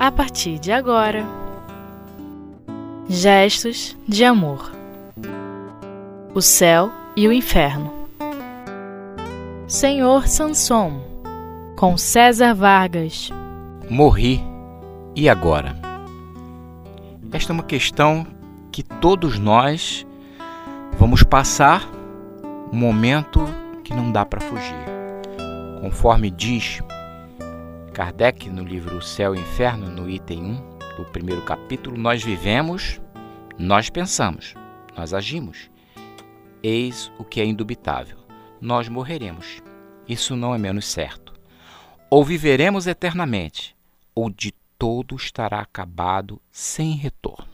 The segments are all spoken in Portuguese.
a partir de agora. Gestos de amor. O céu e o inferno. Senhor Sanson, com César Vargas. Morri e agora? Esta é uma questão que todos nós vamos passar um momento que não dá para fugir. Conforme diz Kardec no livro O Céu e o Inferno, no item 1 do primeiro capítulo, nós vivemos, nós pensamos, nós agimos. Eis o que é indubitável: nós morreremos. Isso não é menos certo. Ou viveremos eternamente, ou de todo estará acabado sem retorno.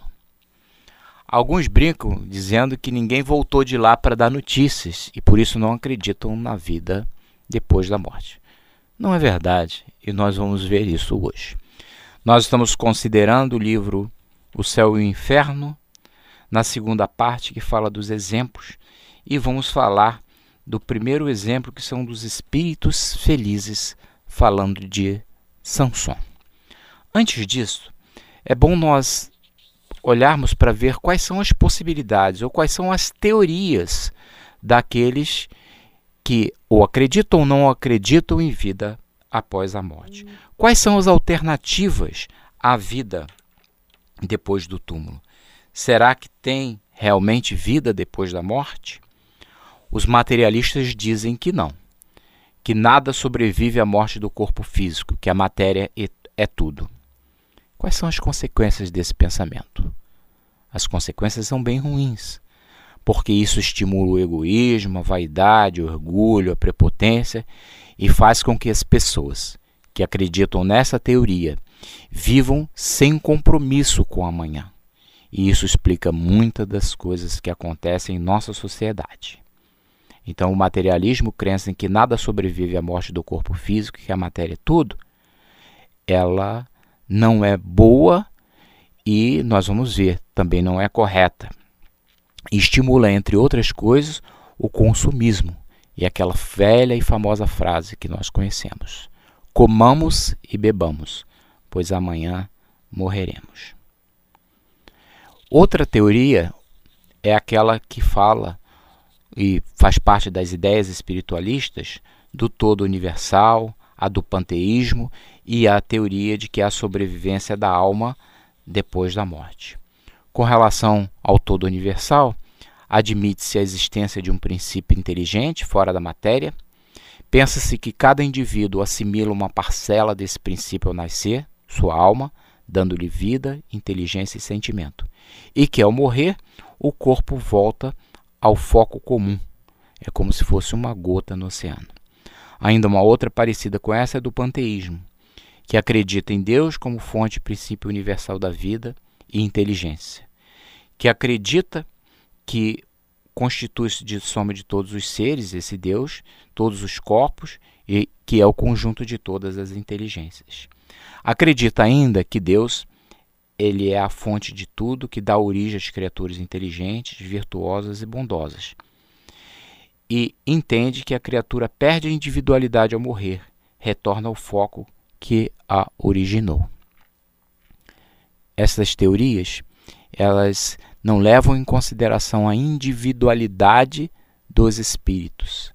Alguns brincam dizendo que ninguém voltou de lá para dar notícias e por isso não acreditam na vida depois da morte. Não é verdade e nós vamos ver isso hoje. Nós estamos considerando o livro O Céu e o Inferno, na segunda parte que fala dos exemplos, e vamos falar do primeiro exemplo que são dos espíritos felizes, falando de Samson. Antes disso, é bom nós olharmos para ver quais são as possibilidades ou quais são as teorias daqueles que ou acreditam ou não acreditam em vida após a morte. Quais são as alternativas à vida depois do túmulo? Será que tem realmente vida depois da morte? Os materialistas dizem que não, que nada sobrevive à morte do corpo físico, que a matéria é tudo. Quais são as consequências desse pensamento? As consequências são bem ruins, porque isso estimula o egoísmo, a vaidade, o orgulho, a prepotência e faz com que as pessoas que acreditam nessa teoria vivam sem compromisso com o amanhã. E isso explica muitas das coisas que acontecem em nossa sociedade. Então, o materialismo, crença em que nada sobrevive à morte do corpo físico, que a matéria é tudo, ela não é boa e nós vamos ver, também não é correta. Estimula, entre outras coisas, o consumismo e aquela velha e famosa frase que nós conhecemos: comamos e bebamos, pois amanhã morreremos. Outra teoria é aquela que fala e faz parte das ideias espiritualistas do todo universal, a do panteísmo e a teoria de que há sobrevivência da alma depois da morte. Com relação ao todo universal, admite-se a existência de um princípio inteligente fora da matéria. Pensa-se que cada indivíduo assimila uma parcela desse princípio ao nascer, sua alma, dando-lhe vida, inteligência e sentimento. E que ao morrer, o corpo volta ao foco comum. É como se fosse uma gota no oceano. Ainda uma outra parecida com essa é do panteísmo, que acredita em Deus como fonte e princípio universal da vida e inteligência, que acredita que constitui-se de soma de todos os seres, esse Deus, todos os corpos, e que é o conjunto de todas as inteligências. Acredita ainda que Deus ele é a fonte de tudo que dá origem às criaturas inteligentes, virtuosas e bondosas. E entende que a criatura perde a individualidade ao morrer, retorna ao foco que a originou. Essas teorias, elas não levam em consideração a individualidade dos espíritos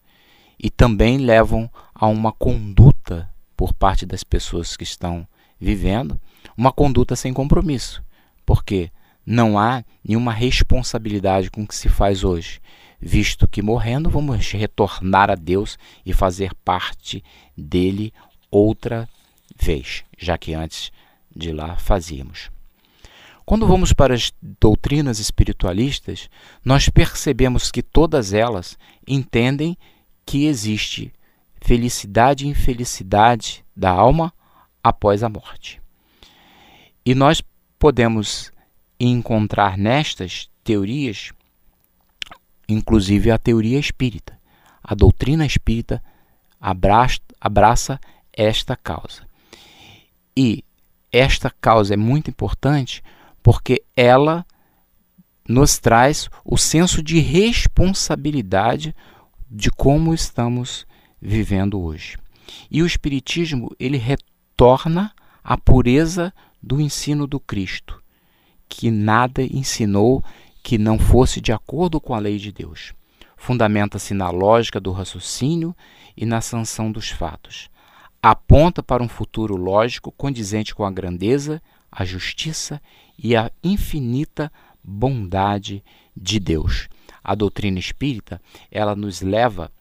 e também levam a uma conduta por parte das pessoas que estão vivendo, uma conduta sem compromisso, porque não há nenhuma responsabilidade com o que se faz hoje, visto que morrendo vamos retornar a Deus e fazer parte dele outra vez, já que antes de lá fazíamos. Quando vamos para as doutrinas espiritualistas, nós percebemos que todas elas entendem que existe felicidade e infelicidade da alma após a morte. E nós podemos encontrar nestas teorias, inclusive a teoria espírita. A doutrina espírita abraça, abraça esta causa. E esta causa é muito importante porque ela nos traz o senso de responsabilidade de como estamos vivendo hoje. E o espiritismo, ele retorna à pureza do ensino do Cristo, que nada ensinou que não fosse de acordo com a lei de Deus. Fundamenta-se na lógica do raciocínio e na sanção dos fatos. Aponta para um futuro lógico condizente com a grandeza, a justiça e a infinita bondade de Deus. A doutrina espírita, ela nos leva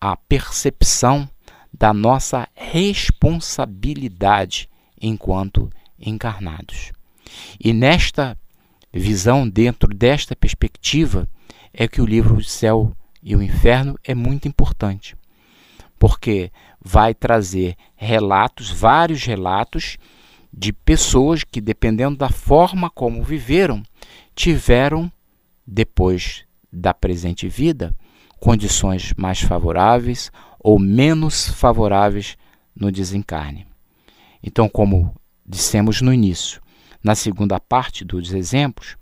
à percepção da nossa responsabilidade enquanto encarnados. E nesta visão, dentro desta perspectiva, é que o livro O Céu e o Inferno é muito importante, porque vai trazer relatos, vários relatos de pessoas que, dependendo da forma como viveram, tiveram, depois da presente vida, condições mais favoráveis ou menos favoráveis no desencarne. Então, como dissemos no início, na segunda parte dos exemplos,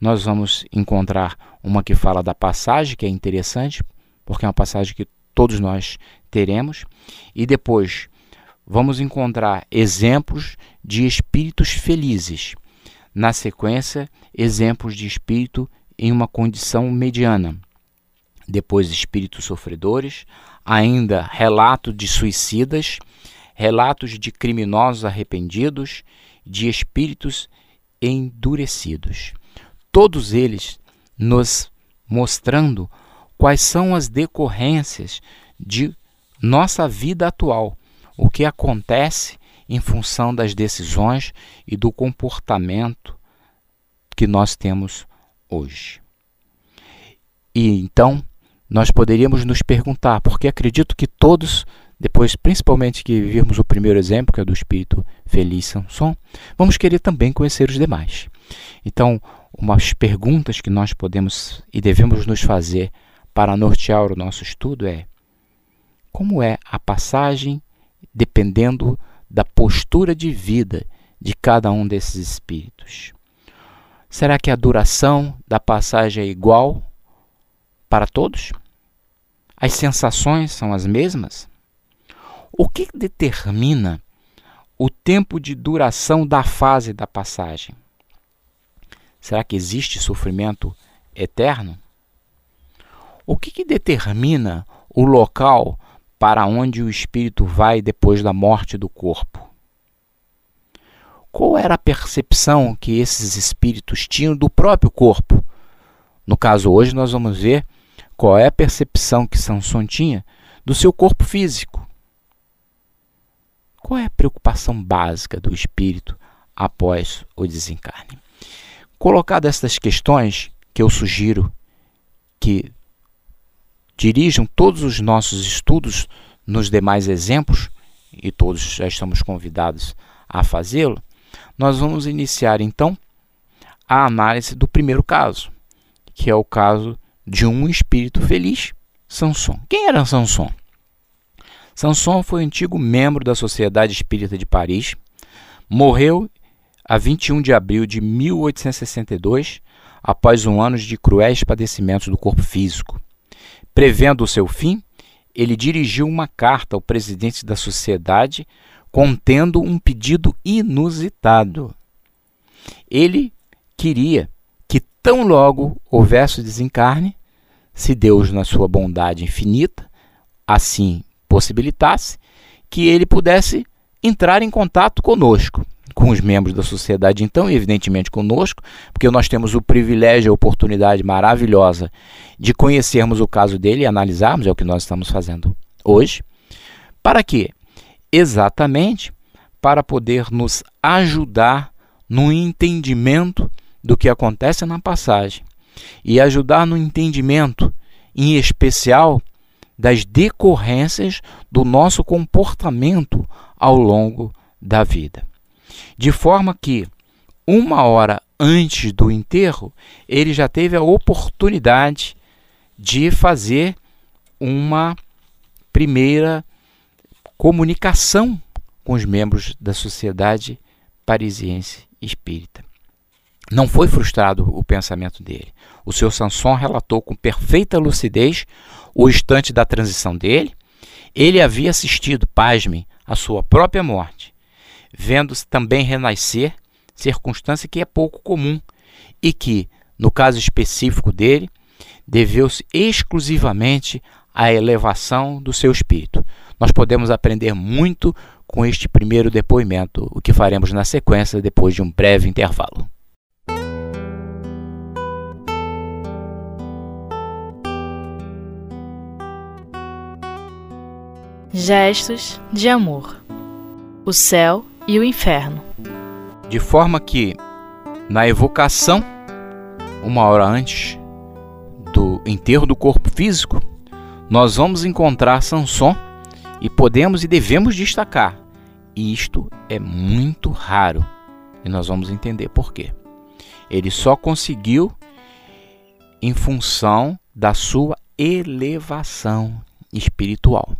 nós vamos encontrar uma que fala da passagem, que é interessante, porque é uma passagem que todos nós teremos, e depois vamos encontrar exemplos de espíritos felizes. Na sequência, exemplos de espírito em uma condição mediana. Depois, espíritos sofredores, ainda relato de suicidas, relatos de criminosos arrependidos, de espíritos endurecidos. Todos eles nos mostrando quais são as decorrências de nossa vida atual, o que acontece em função das decisões e do comportamento que nós temos hoje. E então nós poderíamos nos perguntar, porque acredito que todos, depois principalmente que virmos o primeiro exemplo, que é do espírito feliz Samson, vamos querer também conhecer os demais. Então, umas perguntas que nós podemos e devemos nos fazer para nortear o nosso estudo é: como é a passagem dependendo da postura de vida de cada um desses espíritos? Será que a duração da passagem é igual para todos? As sensações são as mesmas? O que determina o tempo de duração da fase da passagem? Será que existe sofrimento eterno? O que, que determina o local para onde o espírito vai depois da morte do corpo? Qual era a percepção que esses espíritos tinham do próprio corpo? No caso hoje nós vamos ver qual é a percepção que Samson tinha do seu corpo físico. Qual é a preocupação básica do espírito após o desencarne? Colocadas estas questões, que eu sugiro que dirijam todos os nossos estudos nos demais exemplos, e todos já estamos convidados a fazê-lo, nós vamos iniciar então a análise do primeiro caso, que é o caso de um espírito feliz, Sanson. Quem era Sanson? Sanson foi um antigo membro da Sociedade Espírita de Paris, morreu a 21 de abril de 1862, após um ano de cruéis padecimentos do corpo físico. Prevendo o seu fim, ele dirigiu uma carta ao presidente da sociedade contendo um pedido inusitado. Ele queria que tão logo houvesse o desencarne, se Deus, na sua bondade infinita, assim possibilitasse, que ele pudesse entrar em contato conosco, com os membros da sociedade, então, e evidentemente conosco, porque nós temos o privilégio, a oportunidade maravilhosa de conhecermos o caso dele e analisarmos, é o que nós estamos fazendo hoje. Para quê? Exatamente para poder nos ajudar no entendimento do que acontece na passagem e ajudar no entendimento, em especial, das decorrências do nosso comportamento ao longo da vida. De forma que, uma hora antes do enterro, ele já teve a oportunidade de fazer uma primeira comunicação com os membros da Sociedade Parisiense Espírita. Não foi frustrado o pensamento dele. O seu Sanson relatou com perfeita lucidez o instante da transição dele. Ele havia assistido, pasmem, a sua própria morte, vendo-se também renascer circunstância que é pouco comum e que, no caso específico dele, deveu-se exclusivamente à elevação do seu espírito. Nós podemos aprender muito com este primeiro depoimento, o que faremos na sequência depois de um breve intervalo. Gestos de amor. O céu e o inferno. De forma que, na evocação, uma hora antes do enterro do corpo físico, nós vamos encontrar Sanson e podemos e devemos destacar. E isto é muito raro. E nós vamos entender por quê. Ele só conseguiu em função da sua elevação espiritual.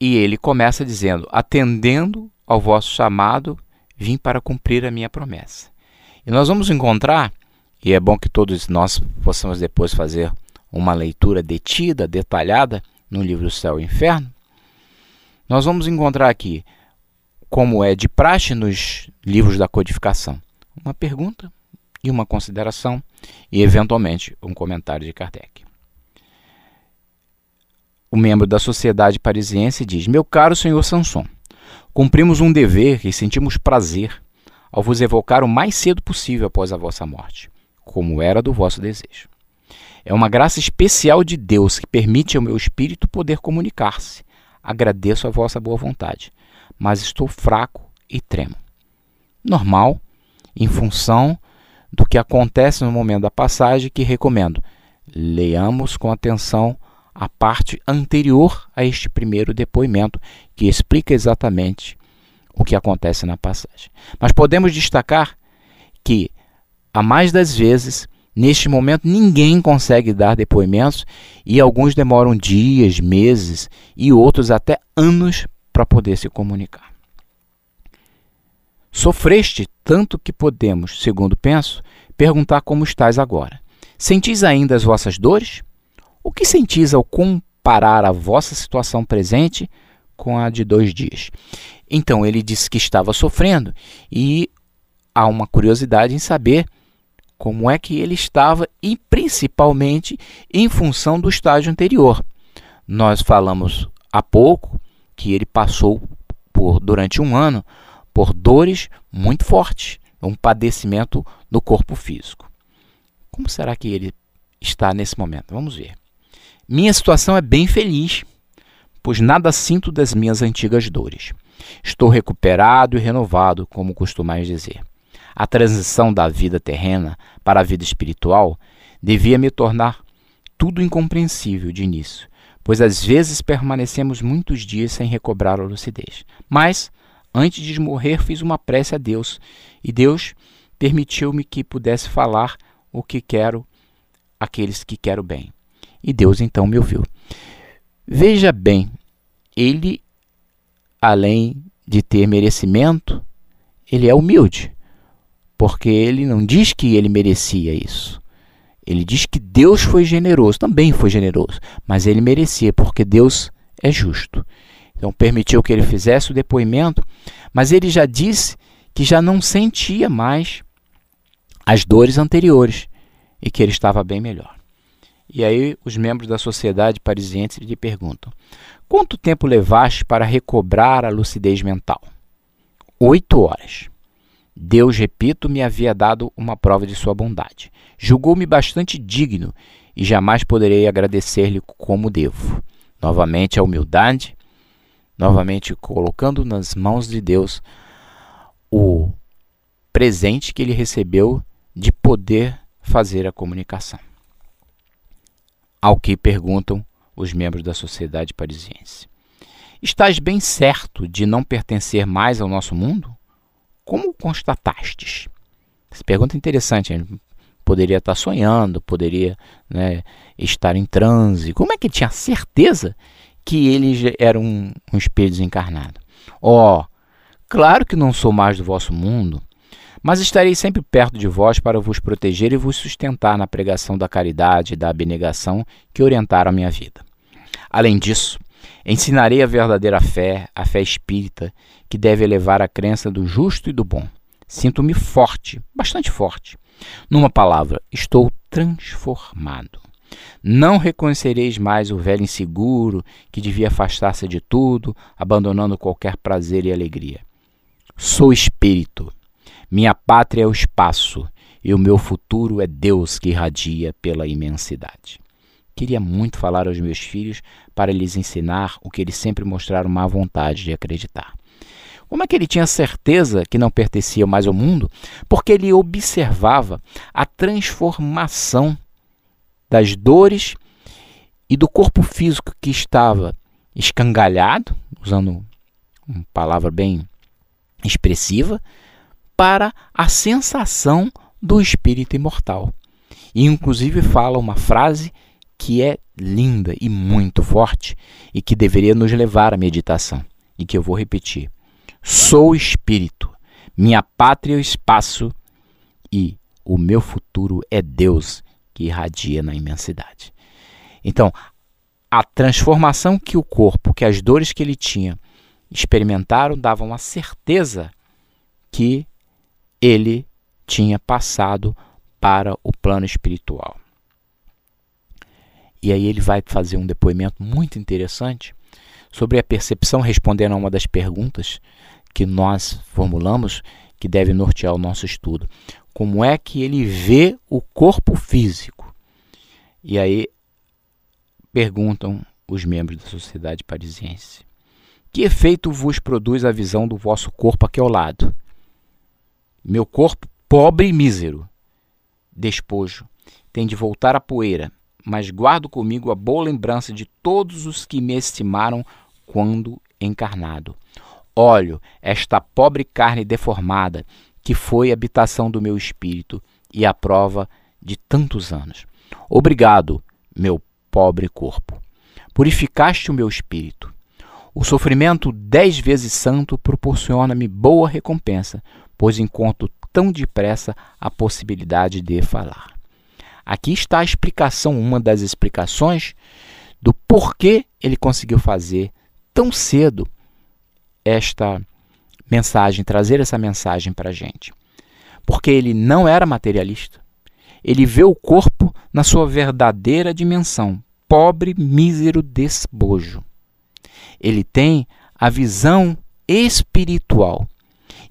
E ele começa dizendo: Atendendo ao vosso chamado, vim para cumprir a minha promessa. E nós vamos encontrar, e é bom que todos nós possamos depois fazer uma leitura detida, detalhada, no livro Céu e Inferno, nós vamos encontrar aqui, como é de praxe nos livros da codificação, uma pergunta e uma consideração e, eventualmente, um comentário de Kardec. O membro da sociedade parisiense diz: Meu caro senhor Sanson, cumprimos um dever e sentimos prazer ao vos evocar o mais cedo possível após a vossa morte, como era do vosso desejo. É uma graça especial de Deus que permite ao meu espírito poder comunicar-se. Agradeço a vossa boa vontade, mas estou fraco e tremo. Normal, em função do que acontece no momento da passagem, que recomendo. Leamos com atenção a parte anterior a este primeiro depoimento, que explica exatamente o que acontece na passagem. Mas podemos destacar que, a mais das vezes, Neste momento, ninguém consegue dar depoimentos e alguns demoram dias, meses e outros até anos para poder se comunicar. Sofreste tanto que podemos, segundo penso, perguntar como estás agora. Sentis ainda as vossas dores? O que sentis ao comparar a vossa situação presente com a de dois dias? Então ele disse que estava sofrendo e há uma curiosidade em saber como é que ele estava e principalmente em função do estágio anterior. Nós falamos há pouco que ele passou por durante um ano por dores muito fortes, um padecimento no corpo físico. Como será que ele está nesse momento? Vamos ver. Minha situação é bem feliz, pois nada sinto das minhas antigas dores. Estou recuperado e renovado, como costumais dizer. A transição da vida terrena para a vida espiritual devia me tornar tudo incompreensível de início, pois às vezes permanecemos muitos dias sem recobrar a lucidez. Mas, antes de morrer, fiz uma prece a Deus e Deus permitiu-me que pudesse falar o que quero àqueles que quero bem. E Deus então me ouviu. Veja bem, ele, além de ter merecimento, ele é humilde porque ele não diz que ele merecia isso. Ele diz que Deus foi generoso, também foi generoso, mas ele merecia, porque Deus é justo. Então permitiu que ele fizesse o depoimento, mas ele já disse que já não sentia mais as dores anteriores e que ele estava bem melhor. E aí os membros da sociedade parisiense lhe perguntam: quanto tempo levaste para recobrar a lucidez mental? Oito horas. Deus, repito, me havia dado uma prova de sua bondade. Julgou-me bastante digno e jamais poderei agradecer-lhe como devo. Novamente a humildade, novamente colocando nas mãos de Deus o presente que ele recebeu de poder fazer a comunicação. Ao que perguntam os membros da sociedade parisiense: Estás bem certo de não pertencer mais ao nosso mundo? Como constatastes? Essa pergunta é interessante. Ele poderia estar sonhando, poderia né, estar em transe. Como é que tinha certeza que ele era um, um espírito desencarnado? Ó, oh, claro que não sou mais do vosso mundo, mas estarei sempre perto de vós para vos proteger e vos sustentar na pregação da caridade e da abnegação que orientaram a minha vida. Além disso, Ensinarei a verdadeira fé, a fé espírita, que deve elevar a crença do justo e do bom. Sinto-me forte, bastante forte. Numa palavra, estou transformado. Não reconhecereis mais o velho inseguro que devia afastar-se de tudo, abandonando qualquer prazer e alegria. Sou espírito. Minha pátria é o espaço e o meu futuro é Deus que irradia pela imensidade. Queria muito falar aos meus filhos para lhes ensinar o que eles sempre mostraram má vontade de acreditar. Como é que ele tinha certeza que não pertencia mais ao mundo? Porque ele observava a transformação das dores e do corpo físico que estava escangalhado, usando uma palavra bem expressiva, para a sensação do espírito imortal. E inclusive fala uma frase que é linda e muito forte e que deveria nos levar à meditação e que eu vou repetir. Sou espírito, minha pátria é o espaço e o meu futuro é Deus que irradia na imensidade. Então, a transformação que o corpo, que as dores que ele tinha experimentaram, davam a certeza que ele tinha passado para o plano espiritual. E aí ele vai fazer um depoimento muito interessante sobre a percepção, respondendo a uma das perguntas que nós formulamos, que deve nortear o nosso estudo. Como é que ele vê o corpo físico? E aí perguntam os membros da sociedade parisiense: Que efeito vos produz a visão do vosso corpo aqui ao lado? Meu corpo pobre e mísero. Despojo, tem de voltar à poeira, mas guardo comigo a boa lembrança de todos os que me estimaram quando encarnado. Olho esta pobre carne deformada, que foi habitação do meu espírito e a prova de tantos anos. Obrigado, meu pobre corpo. Purificaste o meu espírito. O sofrimento dez vezes santo proporciona-me boa recompensa, pois encontro tão depressa a possibilidade de falar. Aqui está a explicação, uma das explicações do porquê ele conseguiu fazer tão cedo esta mensagem, trazer essa mensagem para a gente. Porque ele não era materialista. Ele vê o corpo na sua verdadeira dimensão, pobre, mísero despojo. Ele tem a visão espiritual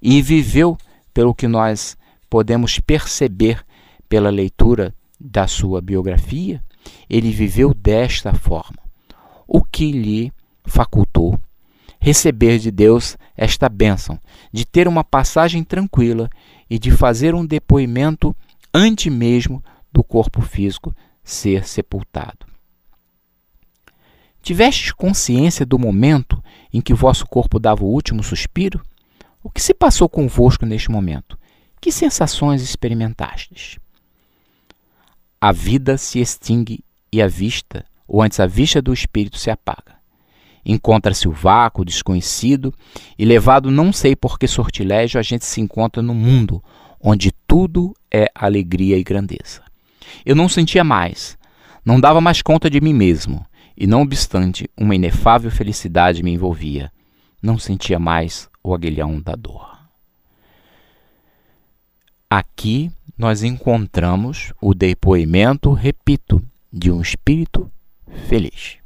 e viveu pelo que nós podemos perceber pela leitura da sua biografia, ele viveu desta forma, o que lhe facultou receber de Deus esta bênção, de ter uma passagem tranquila e de fazer um depoimento antes mesmo do corpo físico ser sepultado. Tivestes consciência do momento em que vosso corpo dava o último suspiro? O que se passou convosco neste momento? Que sensações experimentastes? a vida se extingue e a vista, ou antes a vista do espírito se apaga. Encontra-se o vácuo desconhecido e levado não sei por que sortilégio a gente se encontra no mundo onde tudo é alegria e grandeza. Eu não sentia mais, não dava mais conta de mim mesmo, e não obstante, uma inefável felicidade me envolvia. Não sentia mais o aguilhão da dor. Aqui nós encontramos o depoimento, repito, de um espírito feliz.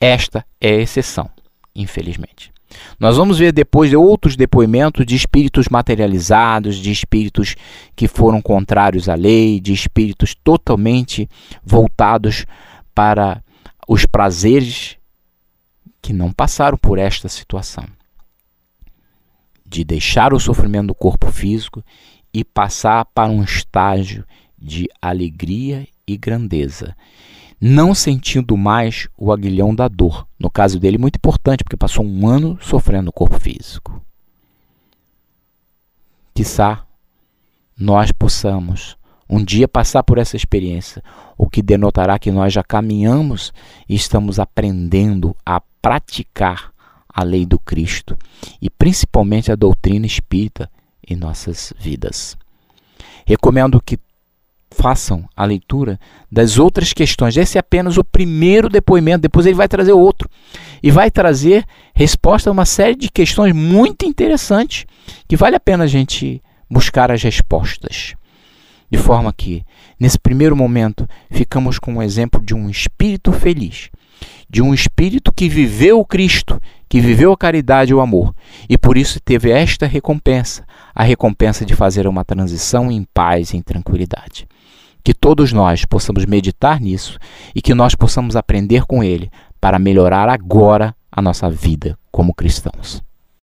Esta é a exceção, infelizmente. Nós vamos ver depois de outros depoimentos de espíritos materializados, de espíritos que foram contrários à lei, de espíritos totalmente voltados para os prazeres que não passaram por esta situação de deixar o sofrimento do corpo físico e passar para um estágio de alegria e grandeza, não sentindo mais o aguilhão da dor. No caso dele, muito importante, porque passou um ano sofrendo no corpo físico. Quizá nós possamos um dia passar por essa experiência, o que denotará que nós já caminhamos e estamos aprendendo a praticar a lei do Cristo e principalmente a doutrina espírita em nossas vidas. Recomendo que façam a leitura das outras questões. Esse é apenas o primeiro depoimento, depois ele vai trazer outro. E vai trazer resposta a uma série de questões muito interessantes que vale a pena a gente buscar as respostas. De forma que, nesse primeiro momento, ficamos com o exemplo de um espírito feliz, de um espírito que viveu o Cristo, que viveu a caridade e o amor, e por isso teve esta recompensa, a recompensa de fazer uma transição em paz e em tranquilidade. Que todos nós possamos meditar nisso e que nós possamos aprender com ele para melhorar agora a nossa vida como cristãos.